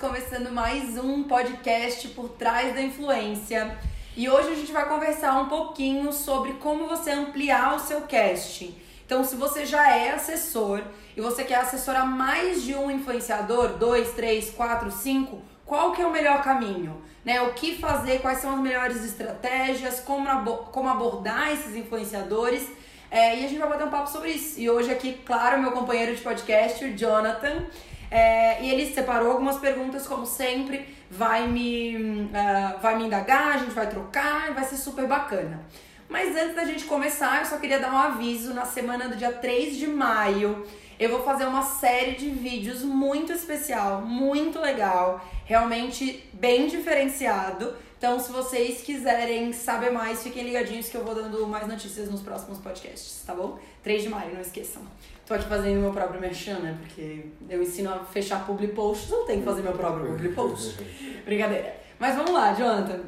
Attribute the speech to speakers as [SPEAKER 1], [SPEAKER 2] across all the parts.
[SPEAKER 1] começando mais um podcast por trás da influência. E hoje a gente vai conversar um pouquinho sobre como você ampliar o seu casting. Então, se você já é assessor e você quer assessorar mais de um influenciador, dois, três, quatro, cinco, qual que é o melhor caminho? Né? O que fazer, quais são as melhores estratégias, como, como abordar esses influenciadores. É, e a gente vai bater um papo sobre isso. E hoje aqui, claro, meu companheiro de podcast, o Jonathan. É, e ele separou algumas perguntas, como sempre, vai me, uh, vai me indagar, a gente vai trocar vai ser super bacana. Mas antes da gente começar, eu só queria dar um aviso. Na semana do dia 3 de maio, eu vou fazer uma série de vídeos muito especial, muito legal, realmente bem diferenciado. Então, se vocês quiserem saber mais, fiquem ligadinhos que eu vou dando mais notícias nos próximos podcasts, tá bom? 3 de maio, não esqueçam. Tô aqui fazendo meu próprio merchan, né? Porque eu ensino a fechar public posts, eu tenho que fazer meu próprio public post. Brincadeira. Mas vamos lá, Jonathan.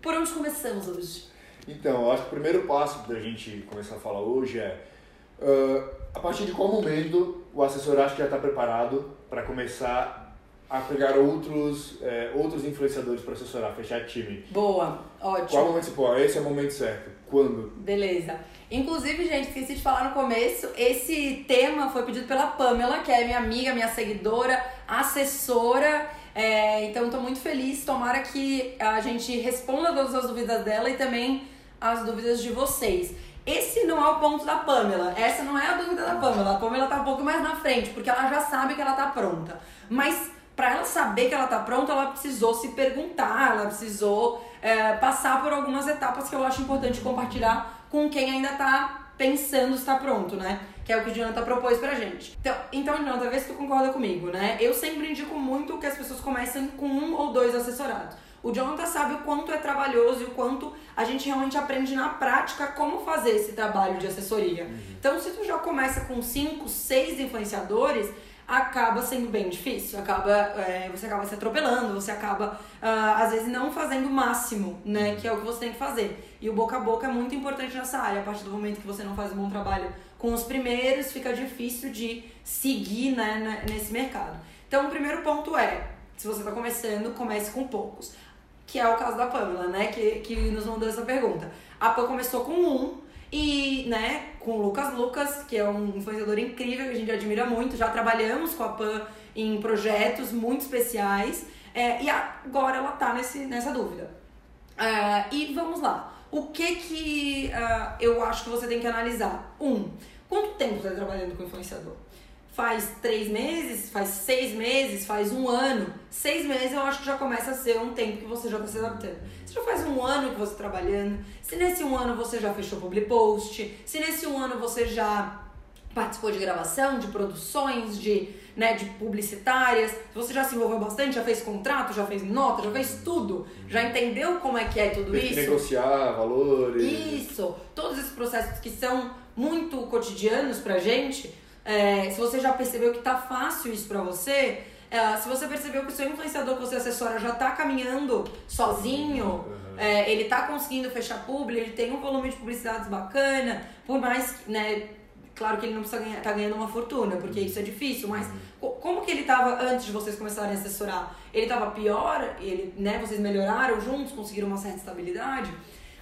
[SPEAKER 1] Por onde começamos hoje?
[SPEAKER 2] Então, eu acho que o primeiro passo da gente começar a falar hoje é uh, a partir de qual momento o assessor acha que já está preparado para começar a pegar outros, é, outros influenciadores para assessorar, fechar time.
[SPEAKER 1] Boa, ótimo.
[SPEAKER 2] Qual momento você pô, esse é o momento certo? Quando?
[SPEAKER 1] Beleza. Inclusive, gente, esqueci de falar no começo, esse tema foi pedido pela Pamela, que é minha amiga, minha seguidora, assessora. É, então, estou muito feliz. Tomara que a gente responda todas as dúvidas dela e também as dúvidas de vocês. Esse não é o ponto da Pamela. Essa não é a dúvida da Pamela. A Pamela tá um pouco mais na frente, porque ela já sabe que ela tá pronta. Mas para ela saber que ela tá pronta, ela precisou se perguntar, ela precisou é, passar por algumas etapas que eu acho importante compartilhar com quem ainda tá pensando se tá pronto, né? Que é o que o Jonathan propôs pra gente. Então, então Jonathan, vê se tu concorda comigo, né? Eu sempre indico muito que as pessoas comecem com um ou dois assessorados. O Jonathan sabe o quanto é trabalhoso e o quanto a gente realmente aprende na prática como fazer esse trabalho de assessoria. Uhum. Então, se tu já começa com cinco, seis influenciadores, acaba sendo bem difícil, acaba, é, você acaba se atropelando, você acaba, uh, às vezes, não fazendo o máximo, né, que é o que você tem que fazer. E o boca a boca é muito importante nessa área, a partir do momento que você não faz um bom trabalho com os primeiros, fica difícil de seguir, né, nesse mercado. Então, o primeiro ponto é, se você está começando, comece com poucos. Que é o caso da Pamela, né, que, que nos mandou essa pergunta. A Pam começou com um, e, né, com o Lucas Lucas, que é um influenciador incrível, que a gente admira muito. Já trabalhamos com a PAN em projetos muito especiais. É, e agora ela tá nesse, nessa dúvida. Uh, e vamos lá. O que que uh, eu acho que você tem que analisar? Um, quanto tempo você está trabalhando com influenciador? Faz três meses, faz seis meses, faz um ano. Seis meses eu acho que já começa a ser um tempo que você já está se adaptando. Se já faz um ano que você está trabalhando, se nesse um ano você já fechou public post, se nesse um ano você já participou de gravação, de produções, de, né, de publicitárias, se você já se envolveu bastante, já fez contrato, já fez nota, já fez tudo, já entendeu como é que é tudo isso?
[SPEAKER 2] negociar valores.
[SPEAKER 1] Isso, todos esses processos que são muito cotidianos pra gente, é, se você já percebeu que tá fácil isso pra você, é, se você percebeu que o seu influenciador que você assessora já tá caminhando sozinho, uhum. é, ele tá conseguindo fechar publi, ele tem um volume de publicidades bacana, por mais, né, claro que ele não precisa ganhar, tá ganhando uma fortuna, porque isso é difícil, mas uhum. como que ele tava antes de vocês começarem a assessorar? Ele tava pior, ele, né, vocês melhoraram juntos, conseguiram uma certa estabilidade?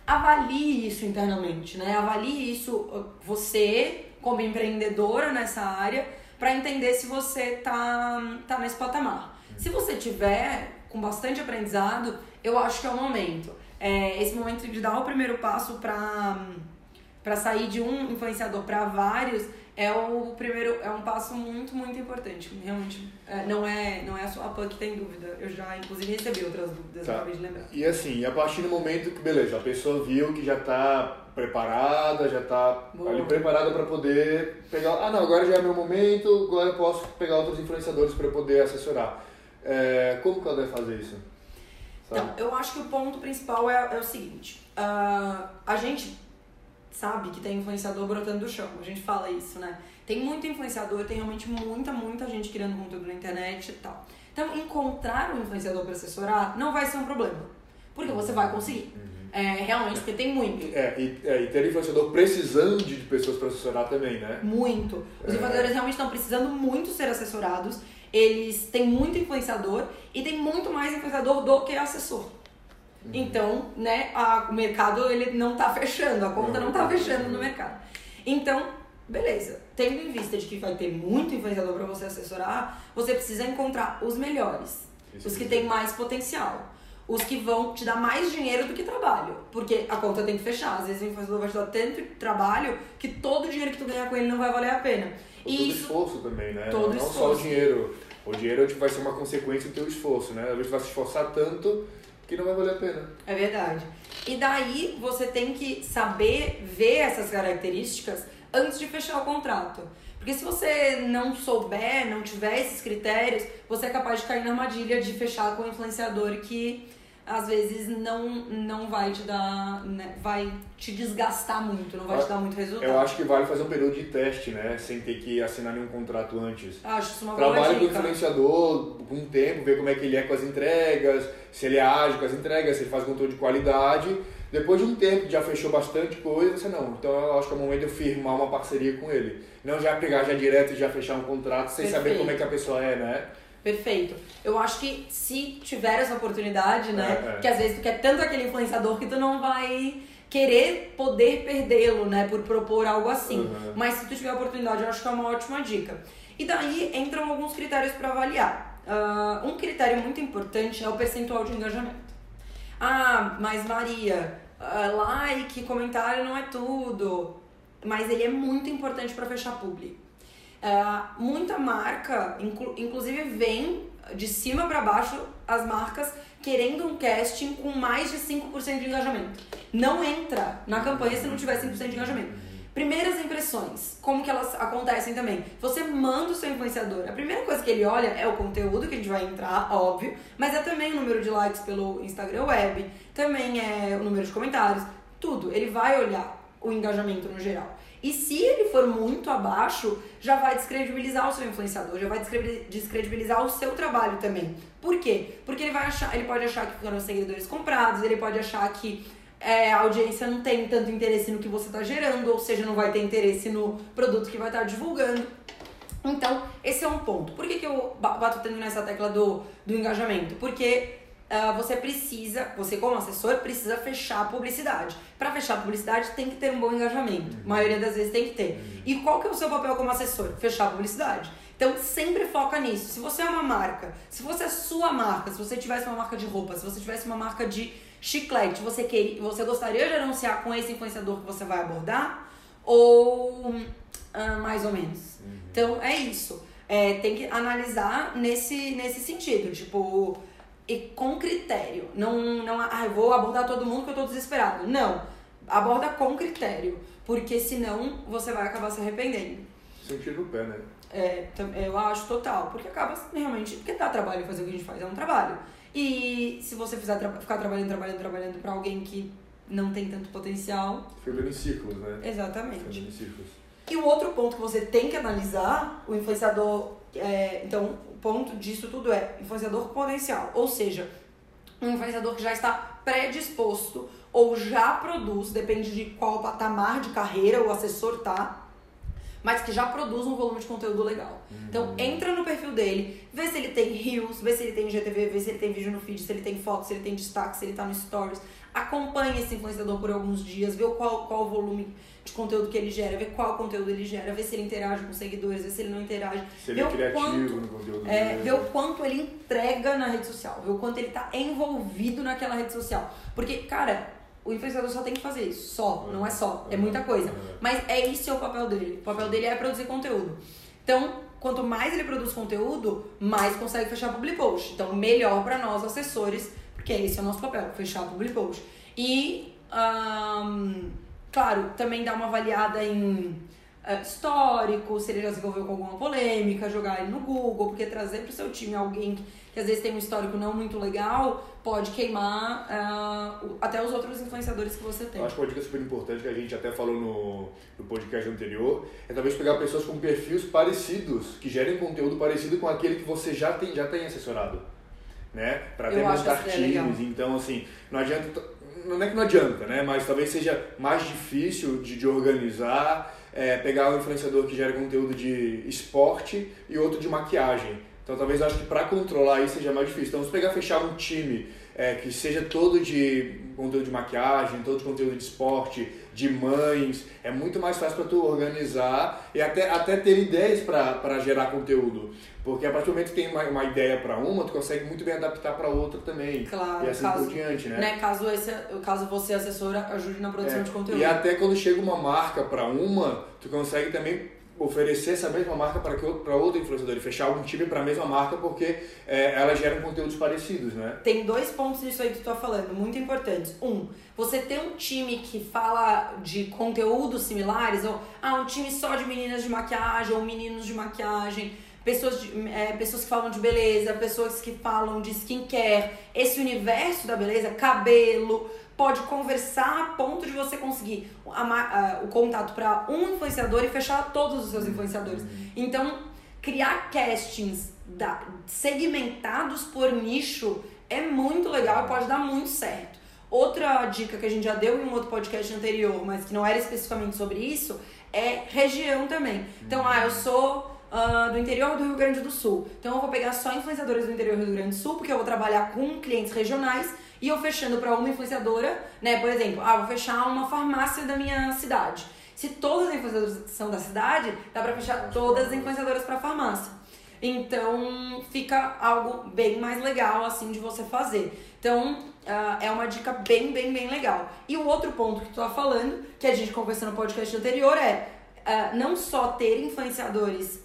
[SPEAKER 1] Avalie isso internamente, né? Avalie isso uh, você como empreendedora nessa área para entender se você tá, tá nesse patamar. Se você tiver com bastante aprendizado, eu acho que é o momento. É esse momento de dar o primeiro passo para sair de um influenciador para vários é o primeiro é um passo muito muito importante. Realmente é, não é não é só a PAN que tem dúvida. Eu já inclusive recebi outras dúvidas tá. acabei de lembrar.
[SPEAKER 2] E assim a partir do momento que beleza a pessoa viu que já está preparada já está ali preparada para poder pegar ah não agora já é meu momento agora eu posso pegar outros influenciadores para poder assessorar. É, como que ela deve fazer isso?
[SPEAKER 1] Sabe? Então, eu acho que o ponto principal é, é o seguinte. Uh, a gente sabe que tem influenciador brotando do chão. A gente fala isso, né? Tem muito influenciador, tem realmente muita, muita gente criando conteúdo na internet e tal. Então, encontrar um influenciador para assessorar não vai ser um problema. Porque você vai conseguir. Uhum. É, realmente, porque tem muito.
[SPEAKER 2] É, e, é, e ter influenciador precisando de pessoas para assessorar também, né?
[SPEAKER 1] Muito. Os é. influenciadores realmente estão precisando muito ser assessorados. eles têm muito influenciador e tem muito mais influenciador do que assessor. Uhum. Então, né, a, o mercado ele não tá fechando, a conta não, não tá fechando no mercado. Então, beleza. Tendo em vista de que vai ter muito influenciador para você assessorar, você precisa encontrar os melhores, Isso os que têm mais potencial os que vão te dar mais dinheiro do que trabalho. Porque a conta tem que fechar. Às vezes o influenciador vai te dar tanto trabalho que todo o dinheiro que tu ganhar com ele não vai valer a pena.
[SPEAKER 2] E todo isso, esforço também, né?
[SPEAKER 1] Todo
[SPEAKER 2] não
[SPEAKER 1] esforço.
[SPEAKER 2] só o dinheiro. O dinheiro tipo, vai ser uma consequência do teu esforço, né? Às vezes tu vai se esforçar tanto que não vai valer a pena.
[SPEAKER 1] É verdade. E daí você tem que saber ver essas características antes de fechar o contrato. Porque se você não souber, não tiver esses critérios, você é capaz de cair na armadilha de fechar com um influenciador que às vezes não, não vai te dar, né, vai te desgastar muito, não vai te dar muito resultado.
[SPEAKER 2] Eu acho que vale fazer um período de teste, né, sem ter que assinar nenhum contrato antes.
[SPEAKER 1] Acho isso uma
[SPEAKER 2] Trabalhe
[SPEAKER 1] com
[SPEAKER 2] o influenciador por um tempo, ver como é que ele é com as entregas, se ele é ágil com as entregas, se ele faz controle de qualidade. Depois de um tempo já fechou bastante coisa, você não. Então eu acho que é o momento de eu firmar uma parceria com ele. Não já pegar já direto e já fechar um contrato sem Perfeito. saber como é que a pessoa é, né?
[SPEAKER 1] Perfeito. Eu acho que se tiver essa oportunidade, né? É, é. Que às vezes tu quer tanto aquele influenciador que tu não vai querer poder perdê-lo, né? Por propor algo assim. Uhum. Mas se tu tiver a oportunidade, eu acho que é uma ótima dica. E daí entram alguns critérios para avaliar. Uh, um critério muito importante é o percentual de engajamento. Ah, mas Maria, uh, like, comentário não é tudo. Mas ele é muito importante para fechar público. Uh, muita marca, inclu inclusive vem de cima para baixo as marcas querendo um casting com mais de 5% de engajamento. Não entra na campanha se não tiver 5% de engajamento. Primeiras impressões, como que elas acontecem também? Você manda o seu influenciador. A primeira coisa que ele olha é o conteúdo que a gente vai entrar, óbvio, mas é também o número de likes pelo Instagram Web, também é o número de comentários, tudo. Ele vai olhar o engajamento no geral. E se ele for muito abaixo, já vai descredibilizar o seu influenciador, já vai descredibilizar o seu trabalho também. Por quê? Porque ele vai achar, ele pode achar que foram seguidores comprados, ele pode achar que é, a audiência não tem tanto interesse no que você está gerando, ou seja, não vai ter interesse no produto que vai estar tá divulgando. Então, esse é um ponto. Por que, que eu bato tanto nessa tecla do, do engajamento? Porque uh, você precisa, você como assessor, precisa fechar a publicidade. Para fechar a publicidade tem que ter um bom engajamento. Uhum. A maioria das vezes tem que ter. Uhum. E qual que é o seu papel como assessor? Fechar a publicidade. Então sempre foca nisso. Se você é uma marca, se fosse a sua marca, se você tivesse uma marca de roupa, se você tivesse uma marca de chiclete, você queria, você gostaria de anunciar com esse influenciador que você vai abordar? Ou uh, mais ou menos? Uhum. Então é isso. É, tem que analisar nesse, nesse sentido. Tipo, e com critério. Não, não, ah, eu vou abordar todo mundo porque eu tô desesperado. Não. Aborda com critério. Porque senão você vai acabar se arrependendo.
[SPEAKER 2] Sentir no pé, né?
[SPEAKER 1] É, eu acho total. Porque acaba realmente. Porque dá trabalho fazer o que a gente faz, é um trabalho. E se você fizer, ficar trabalhando, trabalhando, trabalhando pra alguém que não tem tanto potencial.
[SPEAKER 2] Fica em ciclos, né?
[SPEAKER 1] Exatamente.
[SPEAKER 2] Fica em ciclos.
[SPEAKER 1] E o outro ponto que você tem que analisar, o influenciador. É, então, ponto disso tudo é influenciador potencial, ou seja, um influenciador que já está predisposto ou já produz, depende de qual patamar de carreira o assessor tá, mas que já produz um volume de conteúdo legal. Uhum. Então, entra no perfil dele, vê se ele tem reels, vê se ele tem GTV, vê se ele tem vídeo no feed, se ele tem foto, se ele tem destaque, se ele tá no stories. Acompanhe esse influenciador por alguns dias, vê qual, qual volume de conteúdo que ele gera, ver qual conteúdo ele gera, ver se ele interage com seguidores, ver se ele não interage.
[SPEAKER 2] Se ele é criativo quanto, no conteúdo
[SPEAKER 1] é. Ver o quanto ele entrega na rede social, ver o quanto ele tá envolvido naquela rede social. Porque, cara, o influenciador só tem que fazer isso, só, não é só, é muita coisa. Mas é isso é o papel dele. O papel dele é produzir conteúdo. Então, quanto mais ele produz conteúdo, mais consegue fechar public post. Então, melhor para nós assessores, porque esse é o nosso papel, fechar public post. E um, Claro, também dá uma avaliada em uh, histórico, se ele já se envolveu com alguma polêmica, jogar ele no Google, porque trazer para o seu time alguém que, que, às vezes tem um histórico não muito legal pode queimar uh, até os outros influenciadores que você tem.
[SPEAKER 2] Eu acho que uma dica super importante que a gente até falou no, no podcast anterior é talvez pegar pessoas com perfis parecidos, que gerem conteúdo parecido com aquele que você já tem, já tem assessorado. Né? Para ter montar times. Então, assim, não adianta não é que não adianta, né? Mas talvez seja mais difícil de, de organizar, é, pegar um influenciador que gera conteúdo de esporte e outro de maquiagem. Então talvez eu acho que para controlar isso seja mais difícil. Então se pegar fechar um time é, que seja todo de conteúdo de maquiagem, todo de conteúdo de esporte, de mães, é muito mais fácil para tu organizar e até, até ter ideias para gerar conteúdo. Porque a partir do momento que tem uma, uma ideia para uma, tu consegue muito bem adaptar para outra também.
[SPEAKER 1] Claro,
[SPEAKER 2] e assim
[SPEAKER 1] caso,
[SPEAKER 2] por diante, né?
[SPEAKER 1] né? Caso, esse, caso você, assessora, ajude na produção
[SPEAKER 2] É,
[SPEAKER 1] de conteúdo.
[SPEAKER 2] E até quando chega uma marca para uma, tu consegue também oferecer essa mesma marca para que para outro influenciador e fechar algum time para a mesma marca porque é, elas geram conteúdos parecidos, né?
[SPEAKER 1] Tem dois pontos nisso aí que tu tá falando, muito importantes. Um, você ter um time que fala de conteúdos similares, ou ah, um time só de meninas de maquiagem, ou meninos de maquiagem, pessoas, de, é, pessoas que falam de beleza, pessoas que falam de skincare, esse universo da beleza, cabelo, pode conversar a ponto de você conseguir a a- o contato para um influenciador e fechar todos os seus influenciadores. Então, criar castings da- segmentados por nicho é muito legal e pode dar muito certo. Outra dica que a gente já deu em um outro podcast anterior, mas que não era especificamente sobre isso, é região também. Então, ah, eu sou ah, do interior do Rio Grande do Sul. Então, eu vou pegar só influenciadores do interior do Rio Grande do Sul, porque eu vou trabalhar com clientes regionais e eu fechando para uma influenciadora, né? Por exemplo, ah, vou fechar uma farmácia da minha cidade. Se todas as influenciadoras são da cidade, dá pra fechar todas as influenciadoras para farmácia. Então fica algo bem mais legal assim de você fazer. Então ah, é uma dica bem, bem, bem legal. E o outro ponto que tu tá falando, que a gente conversou no podcast anterior, é ah, não só ter influenciadores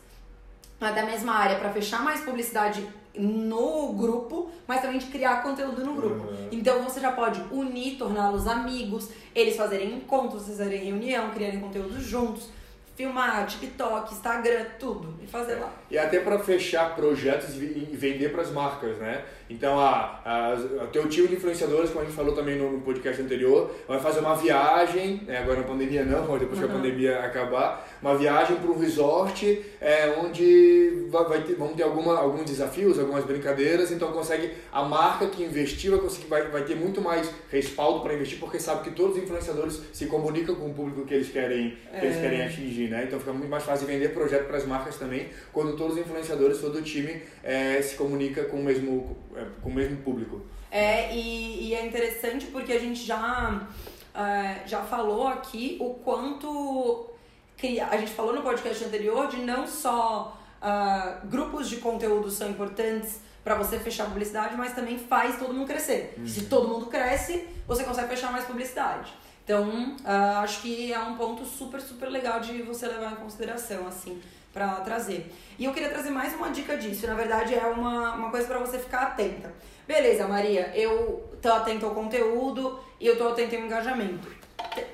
[SPEAKER 1] da mesma área para fechar mais publicidade no grupo, mas também de criar conteúdo no grupo.
[SPEAKER 2] Uhum.
[SPEAKER 1] Então você já pode unir, torná-los amigos, eles fazerem encontros, fazerem reunião, criarem conteúdo juntos, filmar TikTok, Instagram, tudo e fazer lá.
[SPEAKER 2] E até para fechar projetos e e vender para as marcas, né? Então, a, a, o teu time de influenciadores, como a gente falou também no, no podcast anterior, vai fazer uma viagem, né? agora na pandemia não, mas depois que a
[SPEAKER 1] Uhum.
[SPEAKER 2] pandemia acabar, uma viagem para um resort é, onde vai, vai ter, vão ter alguma, alguns desafios, algumas brincadeiras, então consegue, a marca que investiu vai, conseguir, vai, vai ter muito mais respaldo para investir, porque sabe que todos os influenciadores se comunicam com o público que eles querem, que eles
[SPEAKER 1] É.
[SPEAKER 2] querem atingir, né? Então fica muito mais fácil vender projeto para as marcas também, quando todos os influenciadores, todo o time é, se comunica com o mesmo, é, com o mesmo público.
[SPEAKER 1] É, e, e é interessante porque a gente já, é, já falou aqui o quanto. cria- A gente falou no podcast anterior de não só ah, grupos de conteúdo são importantes para você fechar publicidade, mas também faz todo mundo crescer. Se todo mundo cresce, você consegue fechar mais publicidade. Então, ah, acho que é um ponto super, super legal de você levar em consideração, assim, para trazer. E eu queria trazer mais uma dica disso. Na verdade, é uma, uma coisa para você ficar atenta. Beleza, Maria, eu tô atenta ao conteúdo e eu tô atenta ao engajamento.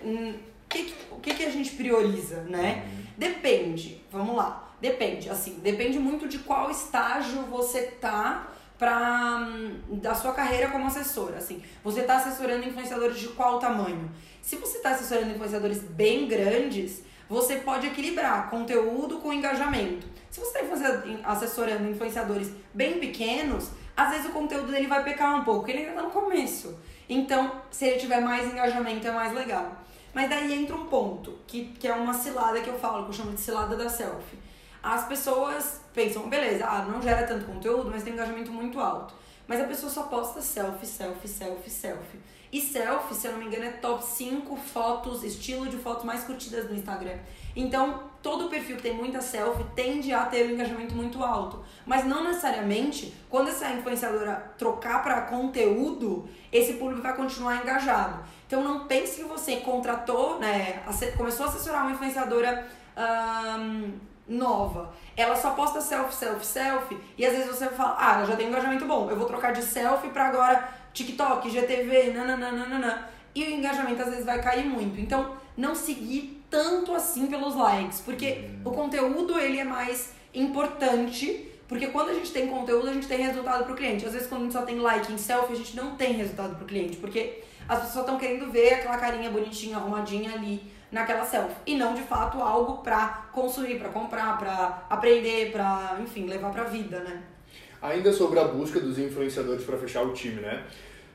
[SPEAKER 1] Hum, que- o que, que a gente prioriza, né? Depende, vamos lá. Depende, assim, depende muito de qual estágio você tá pra, hum, da sua carreira como assessora, assim. Você tá assessorando influenciadores de qual tamanho? Se você tá assessorando influenciadores bem grandes, você pode equilibrar conteúdo com engajamento. Se você está assessorando influenciadores bem pequenos, às vezes o conteúdo dele vai pecar um pouco, ele ainda tá no começo. Então, se ele tiver mais engajamento, é mais legal. Mas daí entra um ponto, que, que é uma cilada que eu falo, que eu chamo de cilada da selfie. As pessoas pensam, beleza, ah, não gera tanto conteúdo, mas tem engajamento muito alto. Mas a pessoa só posta selfie, selfie, selfie, selfie. E selfie, se eu não me engano, é top 5 fotos, estilo de fotos mais curtidas no Instagram. Então, todo perfil que tem muita selfie tende a ter um engajamento muito alto. Mas não necessariamente, quando essa influenciadora trocar para conteúdo, esse público vai continuar engajado. Então, não pense que você contratou, né, começou a assessorar uma influenciadora nova. Ela só posta selfie, selfie, selfie. E às vezes você fala, ah, ela já tem um engajamento bom, eu vou trocar de selfie pra agora TikTok, GTV, nananana. E o engajamento às vezes vai cair muito. Então, não seguir tanto assim pelos likes, porque o conteúdo ele é mais importante, porque quando a gente tem conteúdo, a gente tem resultado pro cliente. Às vezes quando a gente só tem like em selfie, a gente não tem resultado pro cliente, porque as pessoas estão querendo ver aquela carinha bonitinha, arrumadinha ali naquela selfie, e não de fato algo pra consumir, pra comprar, pra aprender, pra, enfim, levar pra vida, né?
[SPEAKER 2] Ainda sobre a busca dos influenciadores para fechar o time, né?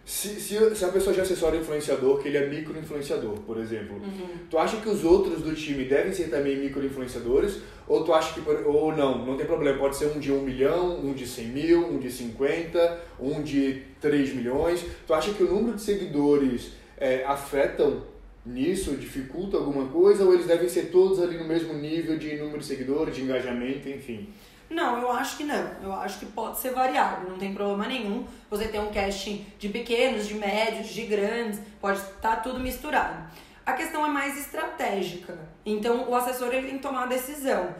[SPEAKER 2] Se, se, se a pessoa já assessora influenciador, que ele é micro-influenciador, por exemplo, uhum. tu acha que os outros do time devem ser também micro-influenciadores? Ou tu acha que, ou não, não tem problema, pode ser um de 1 milhão, um de 100 mil, um de 50, um de 3 milhões. Tu acha que o número de seguidores é, afetam nisso, dificulta alguma coisa? Ou eles devem ser todos ali no mesmo nível de número de seguidores, de engajamento, enfim?
[SPEAKER 1] Não, eu acho que não. Eu acho que pode ser variável, não tem problema nenhum. Você tem um casting de pequenos, de médios, de grandes, pode estar tá tudo misturado. A questão é mais estratégica. Então, o assessor ele tem que tomar a decisão.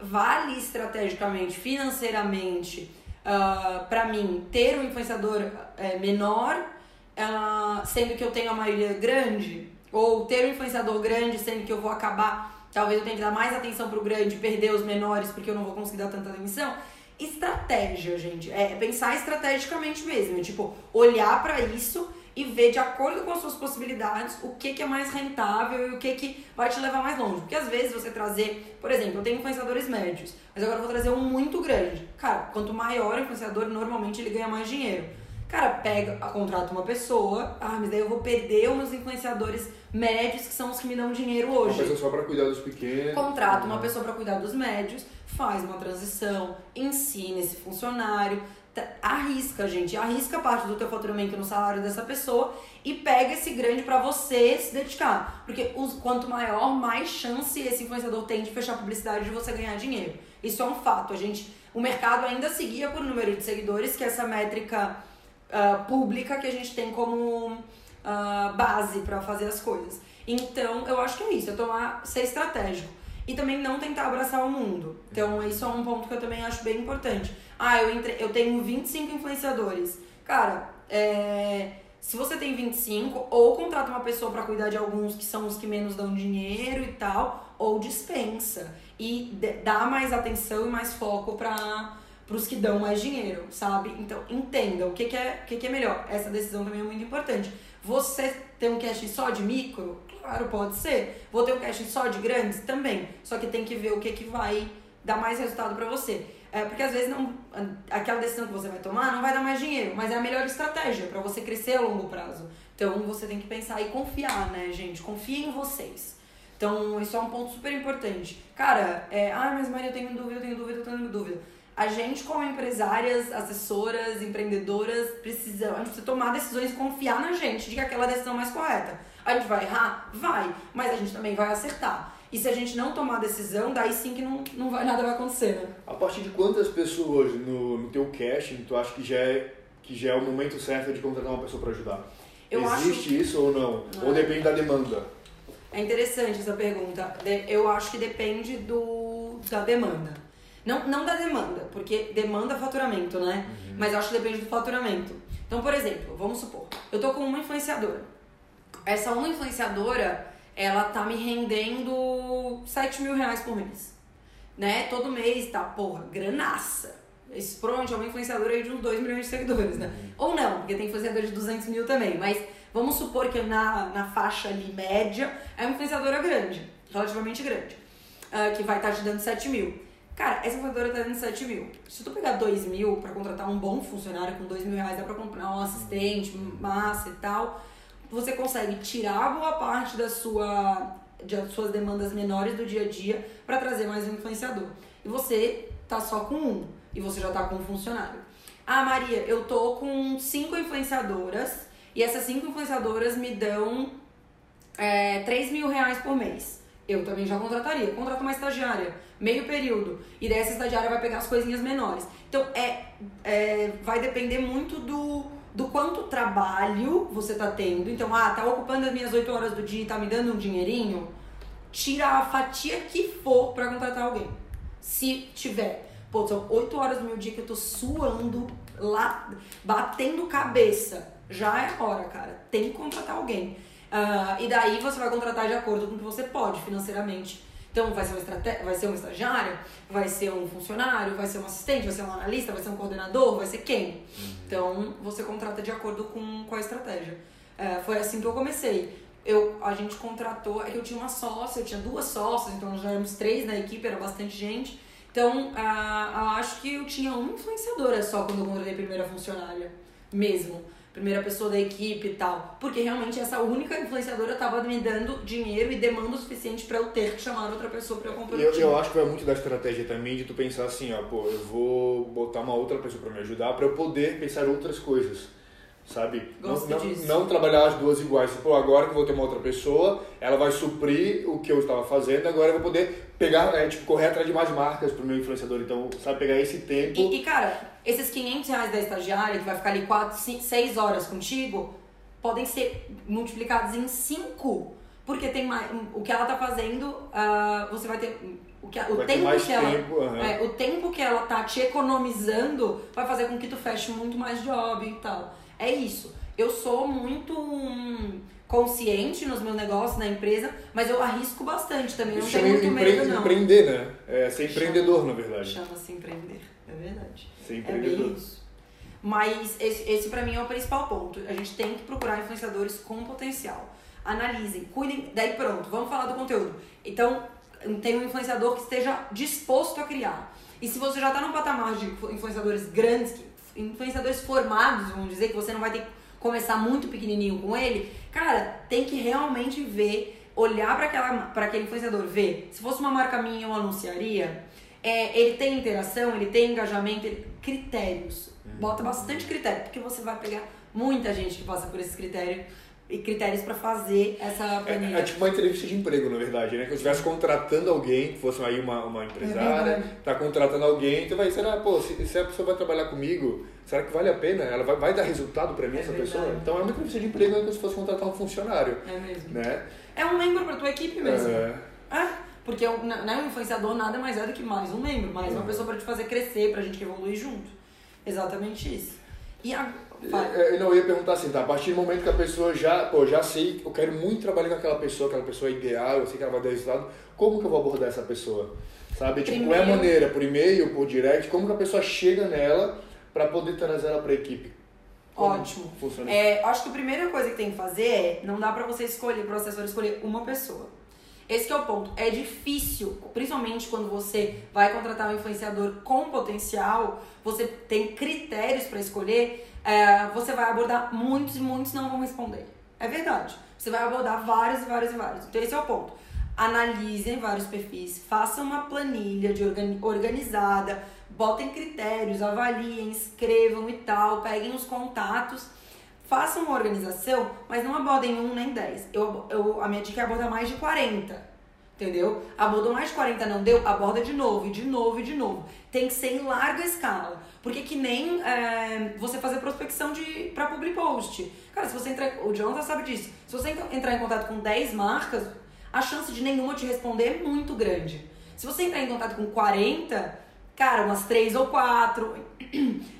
[SPEAKER 1] Vale estrategicamente, financeiramente, uh, ah, para mim, ter um influenciador uh, menor, uh, sendo que eu tenho a maioria grande? Ou ter um influenciador grande, sendo que eu vou acabar talvez eu tenha que dar mais atenção pro grande, perder os menores porque eu não vou conseguir dar tanta atenção. Estratégia, gente, é pensar estrategicamente mesmo, é, tipo, olhar para isso e ver de acordo com as suas possibilidades o que, que é mais rentável e o que, que vai te levar mais longe. Porque às vezes você trazer, por exemplo, eu tenho influenciadores médios, mas agora eu vou trazer um muito grande. Cara, quanto maior o influenciador, normalmente ele ganha mais dinheiro. Cara, pega, contrata uma pessoa, ah, mas daí eu vou perder os meus influenciadores médios, que são os que me dão dinheiro hoje.
[SPEAKER 2] Uma pessoa só para cuidar dos pequenos.
[SPEAKER 1] Contrata uma pessoa para cuidar dos médios, faz uma transição, ensina esse funcionário, arrisca, gente, arrisca parte do teu faturamento no salário dessa pessoa e pega esse grande para você se dedicar. Porque os, quanto maior, mais chance esse influenciador tem de fechar publicidade de você ganhar dinheiro. Isso é um fato. A gente, o mercado ainda seguia por número de seguidores, que essa métrica uh, pública que a gente tem como uh, base para fazer as coisas. Então, eu acho que é isso, é tomar, ser estratégico. E também não tentar abraçar o mundo. Então, isso é um ponto que eu também acho bem importante. Ah, eu, entre, eu tenho 25 influenciadores. Cara, é, se você tem 25, ou contrata uma pessoa para cuidar de alguns que são os que menos dão dinheiro e tal, ou dispensa. E dá mais atenção e mais foco para para os que dão mais dinheiro, sabe? Então, entenda o que, que, é, o que, que é melhor. Essa decisão também é muito importante. Você ter um cash só de micro? Claro, pode ser. Vou ter um cash só de grandes? Também. Só que tem que ver o que, que vai dar mais resultado para você. É, porque às vezes não, aquela decisão que você vai tomar não vai dar mais dinheiro, mas é a melhor estratégia para você crescer a longo prazo. Então você tem que pensar e confiar, né, gente? Confie em vocês. Então, isso é um ponto super importante. Cara, é, ah, mas Maria, eu tenho dúvida, eu tenho dúvida, eu tenho dúvida a gente, como empresárias, assessoras, empreendedoras, precisa, a gente precisa tomar decisões e confiar na gente de que aquela decisão é mais correta. A gente vai errar? Vai, mas a gente também vai acertar. E se a gente não tomar decisão, daí sim que não, não vai, nada vai acontecer, né?
[SPEAKER 2] A partir de quantas pessoas no, no teu casting tu acha que já é, que já é o momento certo de contratar uma pessoa para ajudar? Eu Existe isso ou não? não? Ou depende da demanda?
[SPEAKER 1] É interessante essa pergunta. Eu acho que depende do, da demanda. Não, não da demanda, porque demanda faturamento, né? Uhum. Mas eu acho que depende do faturamento. Então, por exemplo, vamos supor, eu tô com uma influenciadora. Essa uma influenciadora, ela tá me rendendo 7 mil reais por mês. Né? Todo mês tá, porra, granaça. Isso provavelmente é uma influenciadora aí de uns 2 milhões de seguidores, né? Uhum. Ou não, porque tem influenciador de 200 mil também. Mas vamos supor que na, na faixa ali média é uma influenciadora grande, relativamente grande, uh, que vai estar tá te dando 7 mil. Cara, essa influenciadora tá dando 7 mil. Se tu pegar 2 mil pra contratar um bom funcionário com 2 mil reais, dá pra comprar um assistente, massa e tal, você consegue tirar boa parte da sua, de suas demandas menores do dia a dia para trazer mais um influenciador. E você tá só com um, e você já tá com um funcionário. Ah, Maria, eu tô com cinco influenciadoras, e essas cinco influenciadoras me dão é, 3 mil reais por mês. Eu também já contrataria. Contrata uma estagiária meio período. E daí essa estagiária vai pegar as coisinhas menores. Então, é, é vai depender muito do, do quanto trabalho você tá tendo. Então, ah, tá ocupando as minhas 8 horas do dia e tá me dando um dinheirinho. Tira a fatia que for para contratar alguém. Se tiver. Pô, são 8 horas do meu dia que eu tô suando lá, batendo cabeça. Já é hora, cara. Tem que contratar alguém. Uh, e daí você vai contratar de acordo com o que você pode financeiramente então, vai ser, um vai ser um estagiário, vai ser um funcionário, vai ser um assistente, vai ser um analista, vai ser um coordenador, vai ser quem? Uhum. Então, você contrata de acordo com, com a estratégia. É, foi assim que eu comecei. Eu, a gente contratou, é que eu tinha uma sócia, eu tinha duas sócias, então já éramos três na equipe, era bastante gente. Então, uh, eu acho que eu tinha uma influenciadora só quando eu contratei a primeira funcionária. mesmo. Primeira pessoa da equipe e tal. Porque realmente essa única influenciadora tava me dando dinheiro e demanda o suficiente para eu ter que chamar outra pessoa para eu comprar
[SPEAKER 2] eu, eu acho que vai muito da estratégia também de tu pensar assim, ó, pô, eu vou botar uma outra pessoa para me ajudar para eu poder pensar outras coisas sabe? Não, não, não trabalhar as duas iguais. Tipo, agora que eu vou ter uma outra pessoa, ela vai suprir o que eu estava fazendo, agora eu vou poder pegar, é, tipo, correr atrás de mais marcas pro meu influenciador. Então, sabe, pegar esse tempo.
[SPEAKER 1] E, e, cara, esses 500 reais da estagiária, que vai ficar ali 4, 5, 6 horas contigo, podem ser multiplicados em 5. Porque tem mais. O que ela tá fazendo, uh, você vai ter. O, que, o tempo que ela.
[SPEAKER 2] tempo, uhum.
[SPEAKER 1] é, o tempo que ela tá te economizando vai fazer com que tu feche muito mais job e tal. É isso. Eu sou muito hum, consciente nos meus negócios, na empresa, mas eu arrisco bastante também. Não tenho muito
[SPEAKER 2] empre
[SPEAKER 1] medo, não.
[SPEAKER 2] Empreender, né? É ser empreendedor, Chama, na verdade.
[SPEAKER 1] Chama-se empreender. É verdade.
[SPEAKER 2] Ser empreendedor.
[SPEAKER 1] É bem isso. Mas esse, esse para mim é o principal ponto. A gente tem que procurar influenciadores com potencial. Analisem, cuidem. Daí pronto, vamos falar do conteúdo. Então, tem um influenciador que esteja disposto a criar. E se você já está num patamar de influenciadores grandes, influenciadores formados, vamos dizer, que você não vai ter que começar muito pequenininho com ele, cara, tem que realmente ver, olhar para aquela para aquele influenciador, ver. Se fosse uma marca minha, eu anunciaria. É, ele tem interação, ele tem engajamento, ele, critérios. Bota bastante critério, porque você vai pegar muita gente que passa por esses critérios e critérios para fazer essa planilha.
[SPEAKER 2] É, é, tipo uma entrevista de emprego, na verdade, né? Que eu estivesse contratando alguém, que fosse aí uma, uma empresária, é tá contratando alguém, então vai, será, pô, se, se, a pessoa vai trabalhar comigo, será que vale a pena? Ela vai, vai dar resultado para mim, é essa verdade. pessoa? Então é uma entrevista de emprego como se fosse contratar um funcionário.
[SPEAKER 1] É mesmo.
[SPEAKER 2] Né?
[SPEAKER 1] É um membro para tua equipe mesmo. É. é porque o, né, um influenciador nada mais é do que mais um membro, mais uma uhum. pessoa para te fazer crescer, pra gente evoluir junto. Exatamente isso. E a,
[SPEAKER 2] é, não, eu ia perguntar assim, tá? A partir do momento que a pessoa já, pô, já sei, eu quero muito trabalhar com aquela pessoa, aquela pessoa é ideal, eu sei que ela vai dar resultado, como que eu vou abordar essa pessoa? Sabe? Tipo, qual é a maneira? Por e-mail, por direct, como que a pessoa chega nela para poder trazer ela para a equipe?
[SPEAKER 1] Como Ótimo. Funciona? É, acho que a primeira coisa que tem que fazer é, não dá para você escolher, para o assessor escolher uma pessoa. Esse é o ponto. É difícil, principalmente quando você vai contratar um influenciador com potencial, você tem critérios para escolher, é, você vai abordar muitos e muitos não vão responder. É verdade. Você vai abordar vários e vários e vários. Então esse é o ponto. Analisem vários perfis, façam uma planilha de organizada, botem critérios, avaliem, escrevam e tal, peguem os contatos façam uma organização, mas não abordem um nem dez. Eu, eu, a minha dica é abordar mais de 40. Entendeu? Abordou mais de 40, não deu? Aborda de novo, e de novo, e de novo. Tem que ser em larga escala. Porque que nem é, você fazer prospecção de, pra public post. Cara, se você entrar. O Jonathan sabe disso. Se você entrar em contato com 10 marcas, a chance de nenhuma te responder é muito grande. Se você entrar em contato com 40, cara, umas três ou quatro.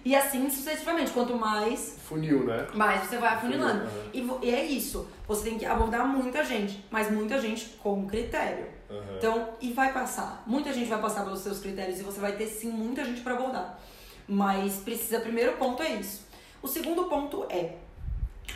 [SPEAKER 1] E assim sucessivamente. Quanto mais.
[SPEAKER 2] Funil, né?
[SPEAKER 1] Mais você vai afunilando. Uhum. E, e, é isso. Você tem que abordar muita gente, mas muita gente com critério. Uhum. Então, e vai passar. Muita gente vai passar pelos seus critérios e você vai ter sim muita gente para abordar. Mas precisa, primeiro ponto é isso. O segundo ponto é,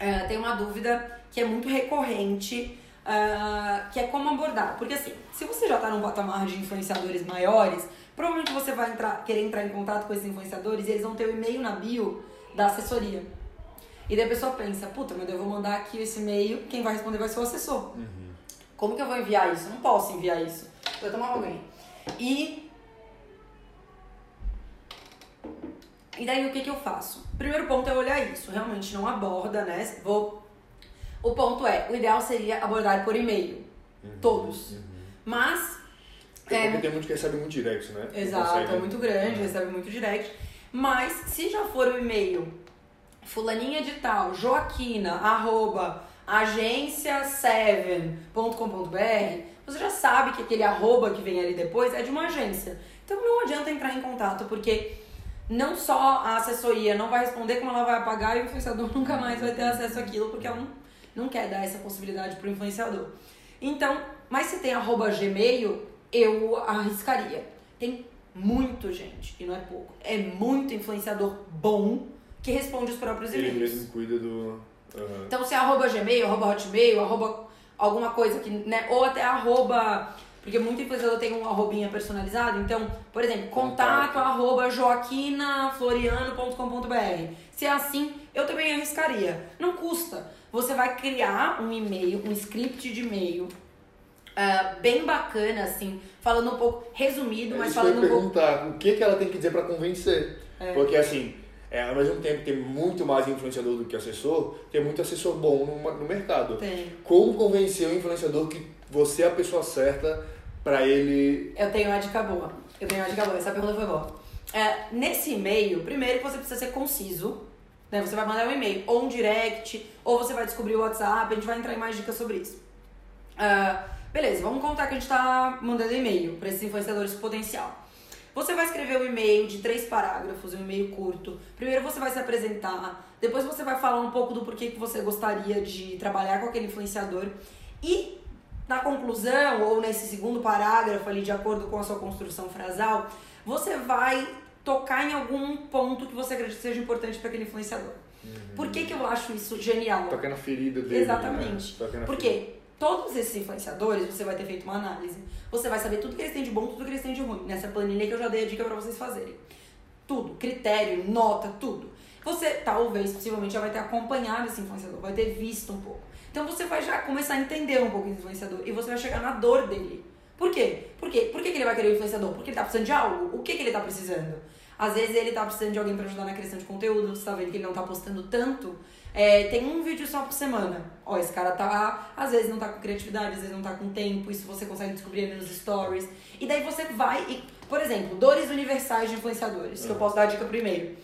[SPEAKER 1] é tem uma dúvida que é muito recorrente, uh, que é como abordar. Porque assim, se você já está num patamar de influenciadores maiores, Provavelmente você vai entrar, querer entrar em contato com esses influenciadores e eles vão ter o e-mail na bio da assessoria. E daí a pessoa pensa, puta, mas eu vou mandar aqui esse e-mail, quem vai responder vai ser o assessor. Uhum. Como que eu vou enviar isso? Eu não posso enviar isso. Vou tomar alguém. E. E daí o que, que eu faço? Primeiro ponto é olhar isso. Realmente não aborda, né? Vou. O ponto é, o ideal seria abordar por e-mail. Uhum. Todos. Uhum. Mas
[SPEAKER 2] é, porque tem muito que recebe muito direct, né?
[SPEAKER 1] Exato, é muito grande, recebe muito direct. Mas se já for o e-mail fulaninha de tal, joaquina, arroba, agência7.com.br, você já sabe que aquele arroba que vem ali depois é de uma agência. Então não adianta entrar em contato, porque não só a assessoria não vai responder como ela vai apagar e o influenciador nunca mais vai ter acesso àquilo, porque ela não, não quer dar essa possibilidade para o influenciador. Então, mas se tem arroba gmail, eu arriscaria. Tem muito gente, e não é pouco, é muito influenciador bom que responde os próprios e-mails.
[SPEAKER 2] Ele mesmo cuida do.
[SPEAKER 1] Uhum. Então, se é arroba Gmail, arroba Hotmail, arroba alguma coisa que, né? Ou até arroba. Porque muito influenciador tem um arrobinha personalizado. Então, por exemplo,
[SPEAKER 2] Contato.
[SPEAKER 1] contato arroba joaquinafloriano.com.br. Se é assim, eu também arriscaria. Não custa. Você vai criar um e-mail, um script de e-mail ah, bem bacana, assim, falando um pouco resumido,
[SPEAKER 2] É
[SPEAKER 1] mas
[SPEAKER 2] isso eu
[SPEAKER 1] falando um pouco.
[SPEAKER 2] perguntar, o que, que ela tem que dizer pra convencer?
[SPEAKER 1] É.
[SPEAKER 2] Porque assim, é, ao mesmo tempo tem muito mais influenciador do que assessor, tem muito assessor bom no, no mercado.
[SPEAKER 1] Tem.
[SPEAKER 2] Como convencer o influenciador que você é a pessoa certa pra ele.
[SPEAKER 1] Eu tenho uma dica boa. Eu tenho uma dica boa. Essa pergunta foi boa. É, nesse e-mail, primeiro você precisa ser conciso. Né? Você vai mandar um e-mail ou um direct, ou você vai descobrir o WhatsApp, a gente vai entrar em mais dicas sobre isso. Ah, beleza, vamos contar que a gente tá mandando e-mail para esses influenciadores potencial. Você vai escrever um e-mail de três parágrafos, um e-mail curto. Primeiro você vai se apresentar, depois você vai falar um pouco do porquê que você gostaria de trabalhar com aquele influenciador. E na conclusão, ou nesse segundo parágrafo ali, de acordo com a sua construção frasal, você vai tocar em algum ponto que você acredita que seja importante para aquele influenciador. Por que, que eu acho isso genial?
[SPEAKER 2] Toca na ferida dele.
[SPEAKER 1] Exatamente.
[SPEAKER 2] Né? Na ferida.
[SPEAKER 1] Porque todos esses influenciadores, você vai ter feito uma análise. Você vai saber tudo que eles têm de bom, tudo que eles têm de ruim. Nessa planilha que eu já dei a dica pra vocês fazerem. Tudo. Critério, nota, tudo. Você, talvez, possivelmente, já vai ter acompanhado esse influenciador, vai ter visto um pouco. Então você vai já começar a entender um pouco esse influenciador e você vai chegar na dor dele. Por quê? Por quê? Por que, que ele vai querer o influenciador? Porque ele tá precisando de algo? O que, que ele tá precisando? Às vezes ele tá precisando de alguém pra ajudar na criação de conteúdo, você tá vendo que ele não tá postando tanto. É, tem um vídeo só por semana. Ó, esse cara tá, às vezes não tá com criatividade, às vezes não tá com tempo, isso você consegue descobrir ali nos stories. E daí você vai e, por exemplo, dores universais de influenciadores, que eu posso dar a dica primeiro.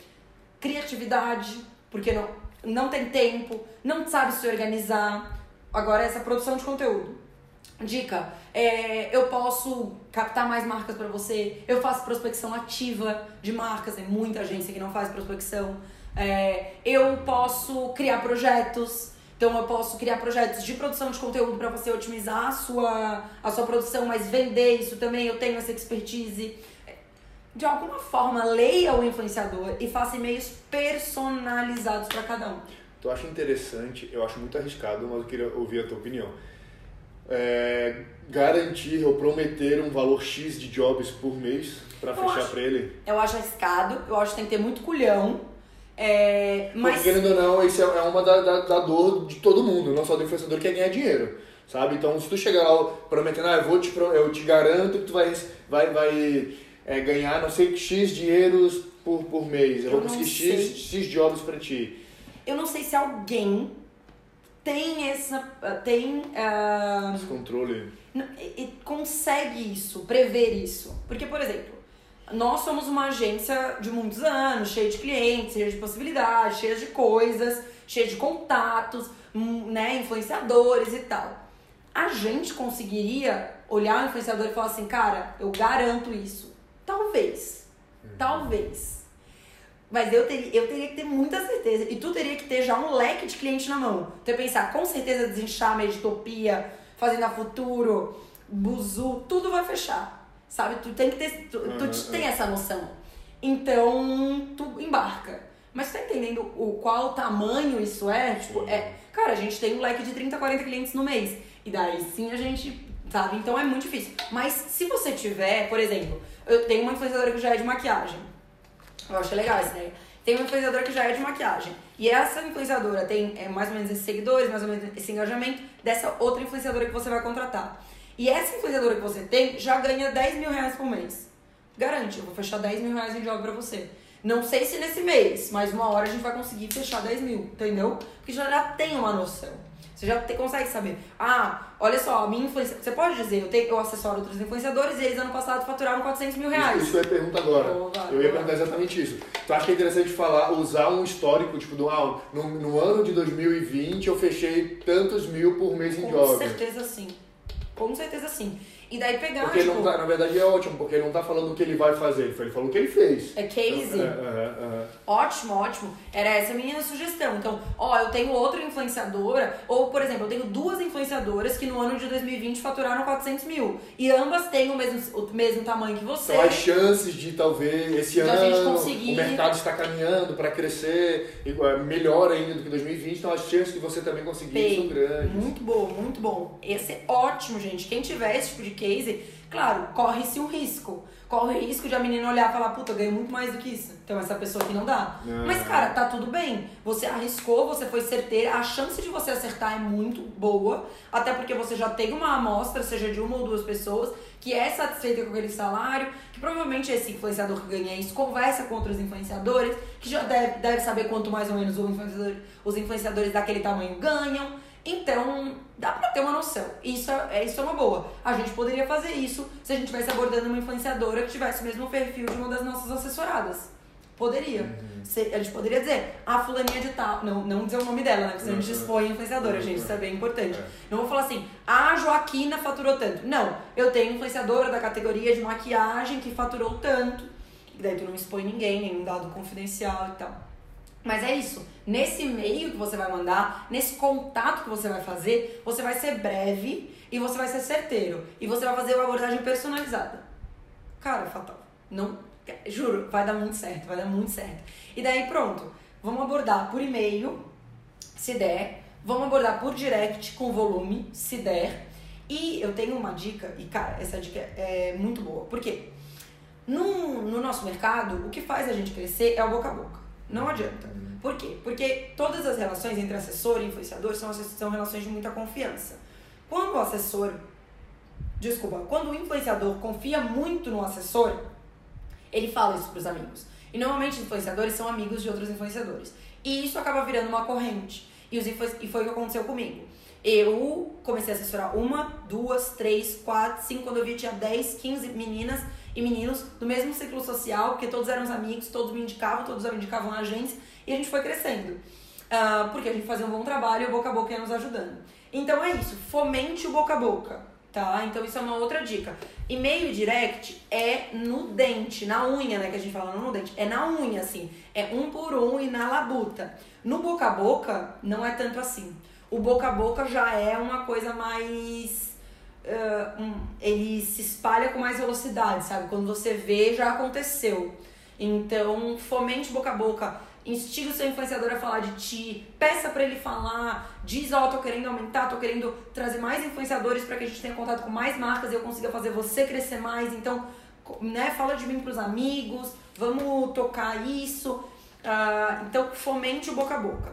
[SPEAKER 1] Criatividade, porque não, não tem tempo, não sabe se organizar. Agora, essa produção de conteúdo. Dica, é, eu posso captar mais marcas pra você, eu faço prospecção ativa de marcas, tem muita agência que não faz prospecção. É, eu posso criar projetos, então eu posso criar projetos de produção de conteúdo pra você otimizar a sua, a sua produção, mas vender isso também, eu tenho essa expertise. De alguma forma, leia o influenciador e faça e-mails personalizados pra cada um.
[SPEAKER 2] Tu acha interessante, eu acho muito arriscado, mas eu queria ouvir a tua opinião. É, garantir ou prometer um valor X de jobs por mês
[SPEAKER 1] Eu
[SPEAKER 2] fechar pra ele?
[SPEAKER 1] Eu acho arriscado, eu acho que tem que ter muito culhão. É, mas
[SPEAKER 2] Porque, querendo ou não, isso é uma da, da, da dor de todo mundo, não só do influenciador que quer ganhar dinheiro, sabe? Então, se tu chegar lá prometendo, ah, eu, vou te, eu te garanto que tu vai, vai, vai é, ganhar não sei X dinheiros por, por mês, eu,
[SPEAKER 1] Eu
[SPEAKER 2] vou conseguir. X, X jobs pra ti.
[SPEAKER 1] eu não sei se alguém tem essa. tem. ah,
[SPEAKER 2] Esse controle.
[SPEAKER 1] consegue isso, prever isso. Porque, por exemplo, nós somos uma agência de muitos anos, cheia de clientes, cheia de possibilidades, cheia de coisas, cheia de contatos, hum, né, influenciadores e tal. A gente conseguiria olhar o influenciador e falar assim, cara, eu garanto isso. Talvez. Talvez. Mas eu teria, eu teria que ter muita certeza. E tu teria que ter já um leque de cliente na mão. Então eu pensar, com certeza desenchar Meditopia, Fazenda Futuro, Buzu, tudo vai fechar. Sabe? Tu tem que ter. Tu, tu
[SPEAKER 2] Uhum,
[SPEAKER 1] tem essa noção. Então, tu embarca. Mas tu tá entendendo o qual tamanho isso é? Tipo, é. Cara, a gente tem um leque de 30, 40 clientes no mês. E daí sim a gente. Sabe? Então é muito difícil. Mas se você tiver, por exemplo, eu tenho uma influenciadora que já é de maquiagem. Eu acho legal essa ideia. Tem uma influenciadora que já é de maquiagem. E essa influenciadora tem é, mais ou menos esses seguidores, mais ou menos esse engajamento dessa outra influenciadora que você vai contratar. E essa influenciadora que você tem já ganha 10 mil reais por mês. Garante, eu vou fechar 10 mil reais em job pra você. Não sei se nesse mês, mas uma hora a gente vai conseguir fechar 10 mil, entendeu? Porque já, já tem uma noção. Você já te- consegue saber. Ah, olha só, a minha influência. Você pode dizer, eu, tenho, eu assessoro outros influenciadores e eles ano passado faturaram 400 mil reais.
[SPEAKER 2] Isso, isso eu ia perguntar agora.
[SPEAKER 1] Vai,
[SPEAKER 2] eu ia perguntar exatamente isso. Tu acha que é interessante falar, usar um histórico, tipo, do, ah, no, no ano de 2020 eu fechei tantos mil por mês em
[SPEAKER 1] Com
[SPEAKER 2] job.
[SPEAKER 1] certeza sim. Com certeza sim. E daí pegar,
[SPEAKER 2] Porque ele
[SPEAKER 1] tipo,
[SPEAKER 2] não tá, na verdade é ótimo, porque ele não tá falando o que ele vai fazer, ele falou o que ele fez.
[SPEAKER 1] é case.
[SPEAKER 2] É, aham, aham.
[SPEAKER 1] Ótimo, ótimo. Era essa a minha sugestão. Então, ó, eu tenho outra influenciadora, ou, por exemplo, eu tenho duas influenciadoras que no ano de 2020 faturaram 400 mil. E ambas têm o mesmo, o mesmo tamanho que você.
[SPEAKER 2] Então as chances de talvez esse
[SPEAKER 1] gente
[SPEAKER 2] ano
[SPEAKER 1] conseguir-
[SPEAKER 2] o mercado está caminhando para crescer igual- melhor ainda do que 2020, então as chances de você também conseguir
[SPEAKER 1] Bem,
[SPEAKER 2] são grandes.
[SPEAKER 1] Muito bom, muito bom. Esse é ótimo, gente. Quem tiver esse tipo de case, claro, corre-se um risco. Corre o risco de a menina olhar e falar, puta, eu ganho muito mais do que isso. Então essa pessoa aqui não dá.
[SPEAKER 2] Não.
[SPEAKER 1] Mas, cara, tá tudo bem. Você arriscou, você foi certeira, a chance de você acertar é muito boa, até porque você já tem uma amostra, seja de uma ou duas pessoas, que é satisfeita com aquele salário, que provavelmente esse influenciador que ganha isso conversa com outros influenciadores, que já deve, deve saber quanto mais ou menos influenciador, os influenciadores daquele tamanho ganham. Então, dá pra ter uma noção. Isso é, isso é uma boa. A gente poderia fazer isso se a gente estivesse abordando uma influenciadora que tivesse o mesmo perfil de uma das nossas assessoradas. Poderia.
[SPEAKER 2] Uhum.
[SPEAKER 1] Se- a gente poderia dizer, a fulaninha de tal. Não, não dizer o nome dela, né? Porque senão a gente
[SPEAKER 2] Uhum.
[SPEAKER 1] expõe a influenciadora,
[SPEAKER 2] Uhum.
[SPEAKER 1] gente. Isso é bem importante.
[SPEAKER 2] É.
[SPEAKER 1] Não vou falar assim, a Joaquina faturou tanto. Não, eu tenho influenciadora da categoria de maquiagem que faturou tanto. E daí tu não expõe ninguém, nenhum dado confidencial e tal. Mas é isso. Nesse e-mail que você vai mandar, nesse contato que você vai fazer, você vai ser breve e você vai ser certeiro. E você vai fazer uma abordagem personalizada. Cara, fatal. Não, juro, vai dar muito certo, vai dar muito certo. E daí pronto, vamos abordar por e-mail, se der. Vamos abordar por direct com volume, se der. E eu tenho uma dica, e cara, essa dica é muito boa. Por quê? No, no nosso mercado, o que faz a gente crescer é o boca a boca. Não adianta. Por quê? Porque todas as relações entre assessor e influenciador são, são relações de muita confiança. Quando o assessor. Desculpa, quando o influenciador confia muito no assessor, ele fala isso pros amigos. E normalmente influenciadores são amigos de outros influenciadores. E isso acaba virando uma corrente. E, os e foi o que aconteceu comigo. Eu comecei a assessorar uma, duas, três, quatro, cinco, quando eu vi tinha 10, 15 meninas e meninos do mesmo ciclo social, porque todos eram os amigos, todos me indicavam, todos me indicavam agência, e a gente foi crescendo. Ah, porque a gente fazia um bom trabalho e o boca a boca ia nos ajudando. Então é isso, fomente o boca a boca, tá? Então isso é uma outra dica. E-mail direct é no dente, na unha, né? Que a gente fala, não no dente, é na unha, assim. É um por um e na labuta. No boca a boca, não é tanto assim. O boca a boca já é uma coisa mais. Ah, um, ele se espalha com mais velocidade, sabe? Quando você vê, já aconteceu. Então, fomente boca a boca. Instiga o seu influenciador a falar de ti, peça pra ele falar, diz, ó, tô querendo aumentar, tô querendo trazer mais influenciadores para que a gente tenha contato com mais marcas e eu consiga fazer você crescer mais. Então, né, fala de mim pros amigos, vamos tocar isso. Ah, então, fomente o boca a boca.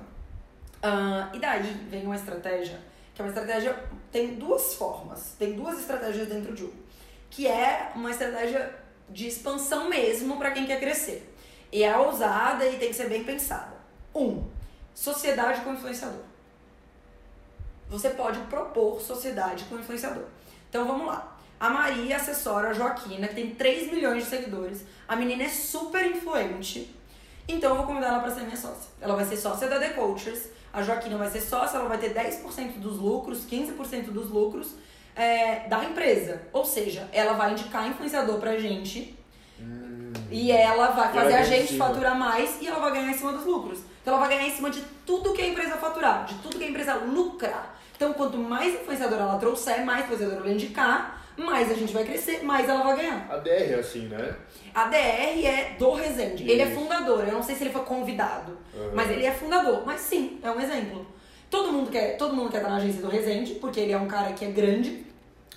[SPEAKER 1] Ah, e daí vem uma estratégia, que é uma estratégia, tem duas formas, tem duas estratégias dentro de um, que é uma estratégia de expansão mesmo para quem quer crescer. E é ousada e tem que ser bem pensada. Um, sociedade com influenciador. Você pode propor sociedade com influenciador. Então vamos lá. A Maria assessora a Joaquina, que tem 3 milhões de seguidores. A menina é super influente. Então eu vou convidar ela para ser minha sócia. Ela vai ser sócia da The Coaches. A Joaquina vai ser sócia, ela vai ter 10% dos lucros, 15% dos lucros é, da empresa. Ou seja, ela vai indicar influenciador pra gente e ela vai fazer a gente faturar mais e ela vai ganhar em cima dos lucros. Então ela vai ganhar em cima de tudo que a empresa faturar, de tudo que a empresa lucrar. Então quanto mais influenciador ela trouxer, mais influenciador ela indicar, mais a gente vai crescer, mais ela vai ganhar.
[SPEAKER 2] A DR é assim, né?
[SPEAKER 1] A DR é do Resende. Ele é fundador. Eu não sei se ele foi convidado,
[SPEAKER 2] Uhum.
[SPEAKER 1] mas ele é fundador. Mas sim, é um exemplo. Todo mundo quer, todo mundo quer estar na agência do Resende, porque ele é um cara que é grande.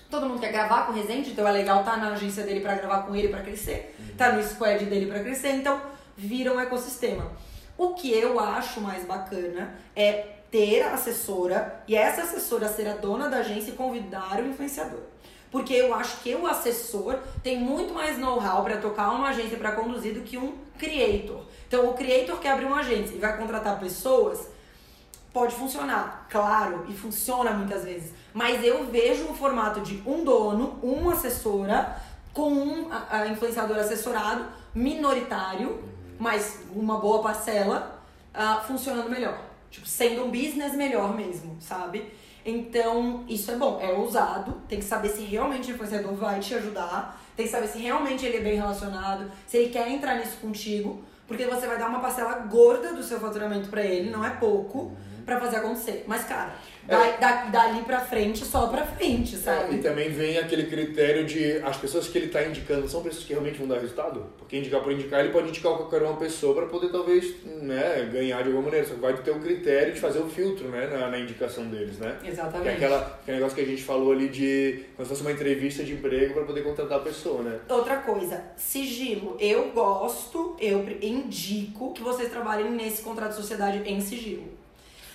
[SPEAKER 1] Todo mundo quer gravar com o Resende, então é legal estar na agência dele pra gravar com ele pra crescer. Tá no squad dele pra crescer, então vira um ecossistema. O que eu acho mais bacana é ter a assessora e essa assessora ser a dona da agência e convidar o influenciador. Porque eu acho que o assessor tem muito mais know-how para tocar uma agência para conduzir do que um creator. Então, o creator que abre uma agência e vai contratar pessoas, pode funcionar, claro, e funciona muitas vezes. Mas eu vejo o formato de um dono, uma assessora, com um influenciador assessorado, minoritário, mas uma boa parcela, ah, funcionando melhor. Tipo, sendo um business melhor mesmo, sabe? Então, isso é bom, é ousado, tem que saber se realmente o influenciador vai te ajudar, tem que saber se realmente ele é bem relacionado, se ele quer entrar nisso contigo, Porque você vai dar uma parcela gorda do seu faturamento para ele, não é pouco, uhum. Para fazer acontecer. Mas, cara, é. Da, dali pra frente, só pra frente, sabe?
[SPEAKER 2] É, e também vem aquele critério de as pessoas que ele tá indicando são pessoas que realmente vão dar resultado? Porque indicar por indicar, ele pode indicar qualquer uma pessoa para poder talvez né, ganhar de alguma maneira. Só que vai ter o critério de fazer o filtro né, na, na indicação deles, né?
[SPEAKER 1] Exatamente.
[SPEAKER 2] Que é aquela, aquele negócio que a gente falou ali de como se fosse uma entrevista de emprego para poder contratar a pessoa, né?
[SPEAKER 1] Outra coisa, sigilo. Eu gosto, eu indico que vocês trabalhem nesse contrato de sociedade em sigilo.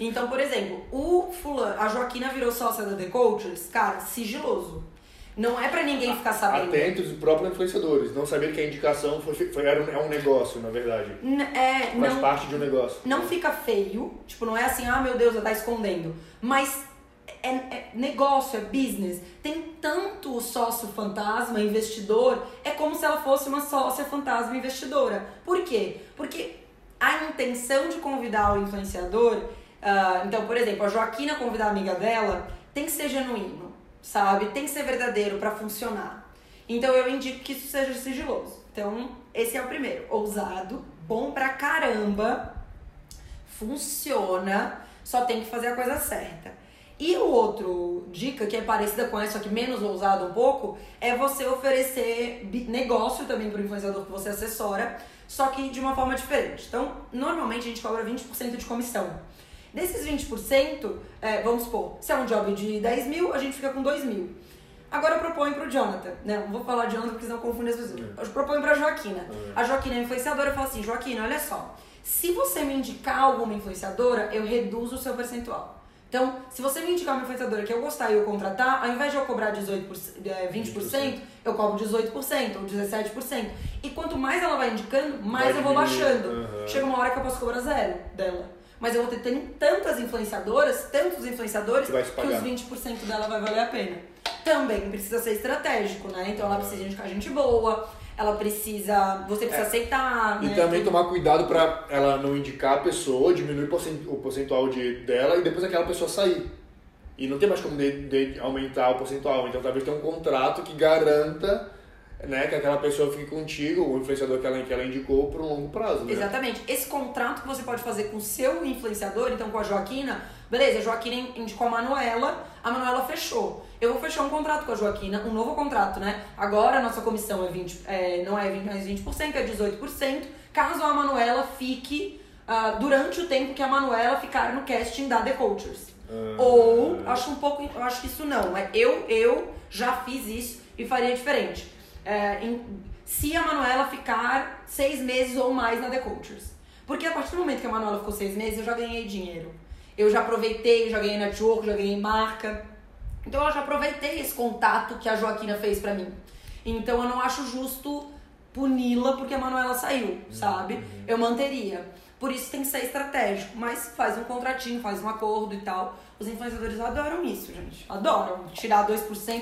[SPEAKER 1] Então, por exemplo, o fulano, a Joaquina virou sócia da The Coaches, cara, sigiloso. Não é para ninguém ficar sabendo.
[SPEAKER 2] Atentos os próprios influenciadores, não saber que a indicação foi, foi, era um, é um negócio, na verdade.
[SPEAKER 1] N é,
[SPEAKER 2] Faz
[SPEAKER 1] não,
[SPEAKER 2] parte de um negócio.
[SPEAKER 1] Não fica feio, tipo, não é assim, ah, meu Deus, ela tá escondendo. Mas é, é, negócio, é business. Tem tanto sócio fantasma, investidor, é como se ela fosse uma sócia fantasma investidora. Por quê? Porque a intenção de convidar o influenciador Uh, então, por exemplo, a Joaquina convidar a amiga dela tem que ser genuíno, sabe? Tem que ser verdadeiro para funcionar. Então, eu indico que isso seja sigiloso. Então, esse é o primeiro. Ousado, bom pra caramba, funciona, só tem que fazer a coisa certa. E o outro dica, que é parecida com essa, só que menos ousado um pouco, é você oferecer negócio também para o influenciador que você assessora, só que de uma forma diferente. Então, normalmente a gente cobra 20% de comissão. Desses 20%, é, vamos supor, se é um job de 10 mil, a gente fica com 2 mil. Agora eu proponho pro Jonathan, né? Não vou falar Jonathan porque senão confunde as pessoas. É. Eu proponho pra Joaquina. É. A Joaquina é influenciadora, eu falo assim, Joaquina, olha só. Se você me indicar alguma influenciadora, eu reduzo o seu percentual. Então, se você me indicar uma influenciadora que eu gostar e eu contratar, ao invés de eu cobrar 18%, 20%, eu cobro 18% ou 17%. E quanto mais ela vai indicando, mais vai eu vou baixando. Uhum. Chega uma hora que eu posso cobrar zero dela mas eu vou ter tantas influenciadoras, tantos influenciadores, que, que os 20% dela vai valer a pena. Também precisa ser estratégico, né? Então ela precisa indicar gente boa, ela precisa. Você precisa é. aceitar.
[SPEAKER 2] E
[SPEAKER 1] né?
[SPEAKER 2] também tomar cuidado pra ela não indicar a pessoa, diminuir o percentual de, dela e depois aquela pessoa sair. E não tem mais como de, de aumentar o percentual. Então talvez tenha um contrato que garanta né, que aquela pessoa fique contigo, o influenciador que ela, que ela indicou, por um longo prazo. Né?
[SPEAKER 1] Exatamente. Esse contrato que você pode fazer com o seu influenciador, então com a Joaquina, beleza, a Joaquina indicou a Manuela, a Manuela fechou. Eu vou fechar um contrato com a Joaquina, um novo contrato, né? Agora a nossa comissão é 20, é, não é 20, mais 20%, é 18%, caso a Manuela fique uh, durante o tempo que a Manuela ficar no casting da The Cultures. Ah, Ou, acho um pouco, eu acho que isso não, é eu, eu já fiz isso e faria diferente é, em, se a Manuela ficar seis meses ou mais na The Cultures. Porque a partir do momento que a Manuela ficou seis meses, eu já ganhei dinheiro. Eu já aproveitei, já ganhei network, já ganhei marca. Então eu já aproveitei esse contato que a Joaquina fez para mim. Então eu não acho justo puni-la porque a Manuela saiu, sabe? Uhum. Eu manteria. Por isso tem que ser estratégico, mas faz um contratinho, faz um acordo e tal. Os influenciadores adoram isso, gente. Adoram. Tirar 2%.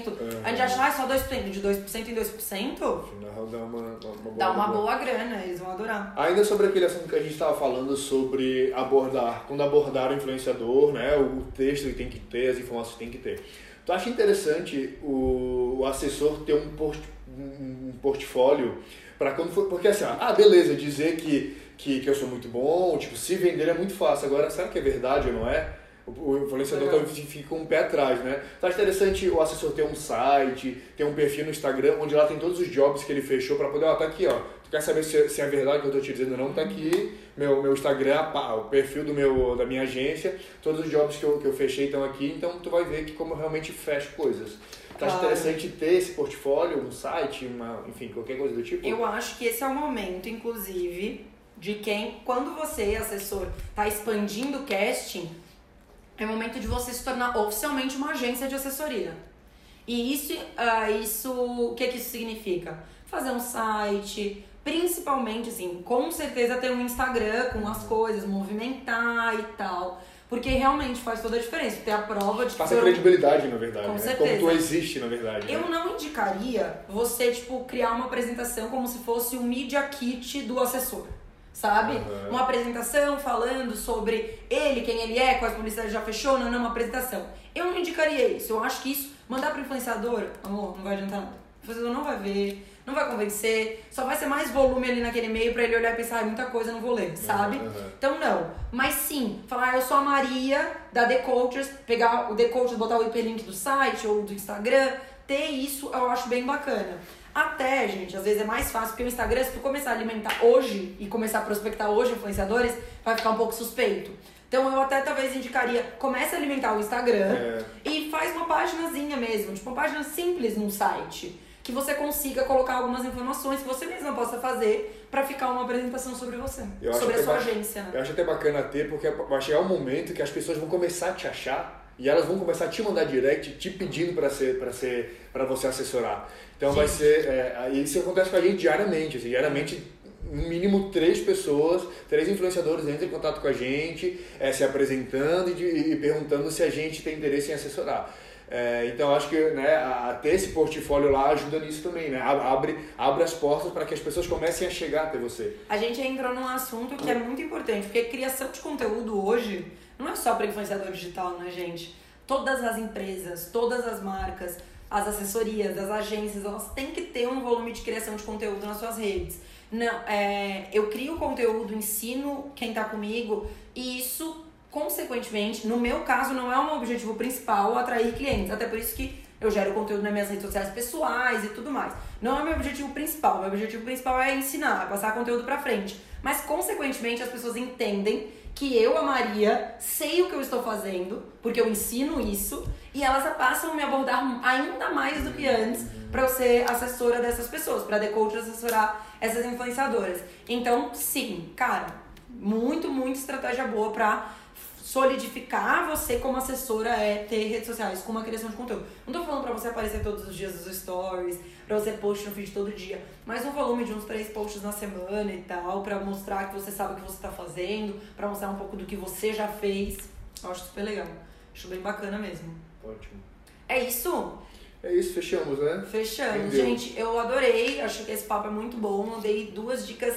[SPEAKER 1] Uhum. A gente acha, ah, só 2%. De 2% em 2%.
[SPEAKER 2] Dá uma, uma, boa,
[SPEAKER 1] dá uma boa grana, eles vão adorar.
[SPEAKER 2] Ainda sobre aquele assunto que a gente estava falando sobre abordar, quando abordar o influenciador, né? O texto que tem que ter, as informações que tem que ter. Tu acha interessante o, o assessor ter um, port, um portfólio para quando for. Porque assim, ah, beleza, dizer que, que, que eu sou muito bom, tipo, se vender é muito fácil. Agora, será que é verdade ou não é? o influenciador talvez fica um pé atrás, né? Acho interessante o assessor ter um site, ter um perfil no Instagram, onde lá tem todos os jobs que ele fechou para poder, ó, tá aqui, ó. Tu quer saber se, se é verdade o que eu tô te dizendo ou não? Tá aqui, meu, meu Instagram, o perfil do meu, da minha agência, todos os jobs que eu, que eu fechei estão aqui, então tu vai ver que como eu realmente fecho coisas. Tu acha interessante ter esse portfólio, um site, uma, enfim, qualquer coisa do tipo?
[SPEAKER 1] Eu acho que esse é o momento, inclusive, de quem, quando você, assessor, tá expandindo o casting, é o momento de você se tornar oficialmente uma agência de assessoria. E isso, uh, isso o que, que isso significa? Fazer um site, principalmente, assim, com certeza ter um Instagram com as coisas, movimentar e tal. Porque realmente faz toda a diferença. Ter a prova de
[SPEAKER 2] Passa credibilidade, na verdade. Com né? certeza. Como tu existe, na verdade.
[SPEAKER 1] Eu
[SPEAKER 2] né?
[SPEAKER 1] não indicaria você, tipo, criar uma apresentação como se fosse o Media Kit do assessor sabe? Uhum. Uma apresentação falando sobre ele, quem ele é, quais publicidades já fechou, não, não, uma apresentação. Eu não indicaria isso. Eu acho que isso, mandar pro influenciador, amor, não vai adiantar nada. o influenciador não vai ver, não vai convencer, só vai ser mais volume ali naquele e-mail pra ele olhar e pensar, ah, muita coisa, não vou ler, sabe?
[SPEAKER 2] Uhum.
[SPEAKER 1] Então não. Mas sim, falar, ah, eu sou a Maria da The Coaches, pegar o The Coaches, botar o hiperlink do site ou do Instagram, ter isso eu acho bem bacana. Até, gente, às vezes é mais fácil, porque o Instagram, se tu começar a alimentar hoje e começar a prospectar hoje influenciadores, vai ficar um pouco suspeito. Então eu até talvez indicaria, comece a alimentar o Instagram
[SPEAKER 2] É.
[SPEAKER 1] e faz uma paginazinha mesmo, tipo uma página simples num site, que você consiga colocar algumas informações que você mesma possa fazer pra ficar uma apresentação sobre você,
[SPEAKER 2] Eu
[SPEAKER 1] sobre a
[SPEAKER 2] até
[SPEAKER 1] sua agência, né?
[SPEAKER 2] Eu acho até bacana ter, porque vai chegar um momento que as pessoas vão começar a te achar e elas vão começar a te mandar direct, te pedindo para ser, para ser, para você assessorar. Então vai
[SPEAKER 1] Sim.
[SPEAKER 2] ser, é, isso acontece com a gente diariamente, assim, diariamente no mínimo três pessoas, três influenciadores entram em contato com a gente, é, se apresentando e, de- e perguntando se a gente tem interesse em assessorar. É, então acho que né, a, ter esse portfólio lá ajuda nisso também, né? Abre, abre as portas para que as pessoas comecem a chegar até você.
[SPEAKER 1] A gente entrou num assunto que é muito importante, porque criação de conteúdo hoje não é só para influenciador digital, né, gente? Todas as empresas, todas as marcas, as assessorias, as agências, elas têm que ter um volume de criação de conteúdo nas suas redes. Não, é, eu crio conteúdo, ensino quem tá comigo, e isso, consequentemente, no meu caso, não é um objetivo principal atrair clientes. Até por isso que eu gero conteúdo nas minhas redes sociais pessoais e tudo mais. Não é meu objetivo principal. Meu objetivo principal é ensinar, passar conteúdo pra frente. Mas, consequentemente, as pessoas entendem que eu, a Maria, sei o que eu estou fazendo, porque eu ensino isso, e elas passam a me abordar ainda mais do que antes para eu ser assessora dessas pessoas, para The Coach assessorar essas influenciadoras. Então, sim, cara, muito, muito estratégia boa pra solidificar você como assessora é ter redes sociais com uma criação de conteúdo. Não tô falando pra você aparecer todos os dias nos stories, pra você post no feed todo dia, mas um volume de uns três posts na semana e tal, pra mostrar que você sabe o que você tá fazendo, pra mostrar um pouco do que você já fez. Eu acho super legal. Acho bem bacana mesmo.
[SPEAKER 2] Ótimo.
[SPEAKER 1] É isso?
[SPEAKER 2] É isso, fechamos, né?
[SPEAKER 1] Fechamos.
[SPEAKER 2] Entendeu?
[SPEAKER 1] Gente, eu adorei. Acho que esse papo é muito bom. Eu dei duas dicas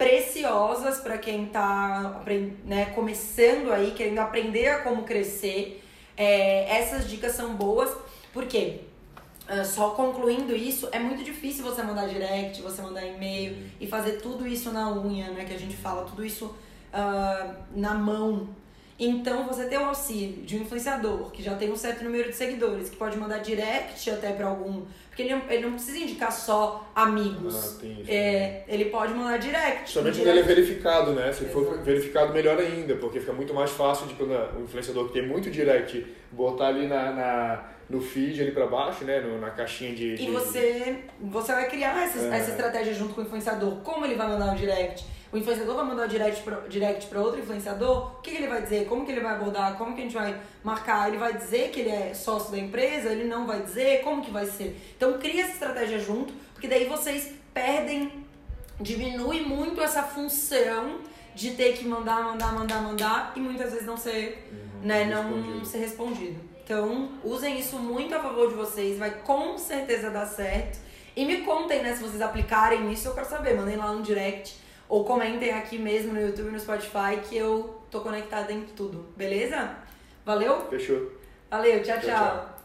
[SPEAKER 1] preciosas para quem tá apren- né, começando aí, querendo aprender a como crescer. É, essas dicas são boas, porque ah, só concluindo isso, é muito difícil você mandar direct, você mandar e-mail e fazer tudo isso na unha, né? Que a gente fala, tudo isso ah, na mão. Então, você ter o auxílio de um influenciador que já tem um certo número de seguidores, que pode mandar direct até pra algum. Porque ele, não- ele não precisa indicar só amigos.
[SPEAKER 2] Ah, tem isso.
[SPEAKER 1] É, ele pode mandar direct.
[SPEAKER 2] Somente quando ele é verificado, né? Se for verificado, melhor ainda, porque fica muito mais fácil de quando o influenciador que tem muito direct botar ali na, na- no feed ali pra baixo, né? No- na caixinha de.
[SPEAKER 1] E
[SPEAKER 2] de-
[SPEAKER 1] você, você vai criar essa,
[SPEAKER 2] É.
[SPEAKER 1] essa estratégia junto com o influenciador. Como ele vai mandar o direct? O influenciador vai mandar o direct para direct pra outro influenciador? O que, que ele vai dizer? Como que ele vai abordar? Como que a gente vai marcar? Ele vai dizer que ele é sócio da empresa? Ele não vai dizer? Como que vai ser? Então cria essa estratégia junto, porque daí vocês perdem, diminui muito essa função de ter que mandar, mandar, mandar, mandar e muitas vezes não ser,
[SPEAKER 2] Uhum,
[SPEAKER 1] né, não
[SPEAKER 2] respondido.
[SPEAKER 1] ser respondido. Então, usem isso muito a favor de vocês, vai com certeza dar certo. E me contem, né, se vocês aplicarem isso, eu quero saber. Mandem lá no direct ou comentem aqui mesmo no YouTube e no Spotify que eu tô conectada em tudo, beleza? Valeu?
[SPEAKER 2] Fechou.
[SPEAKER 1] Valeu, tchau,
[SPEAKER 2] Tchau,
[SPEAKER 1] tchau.
[SPEAKER 2] tchau.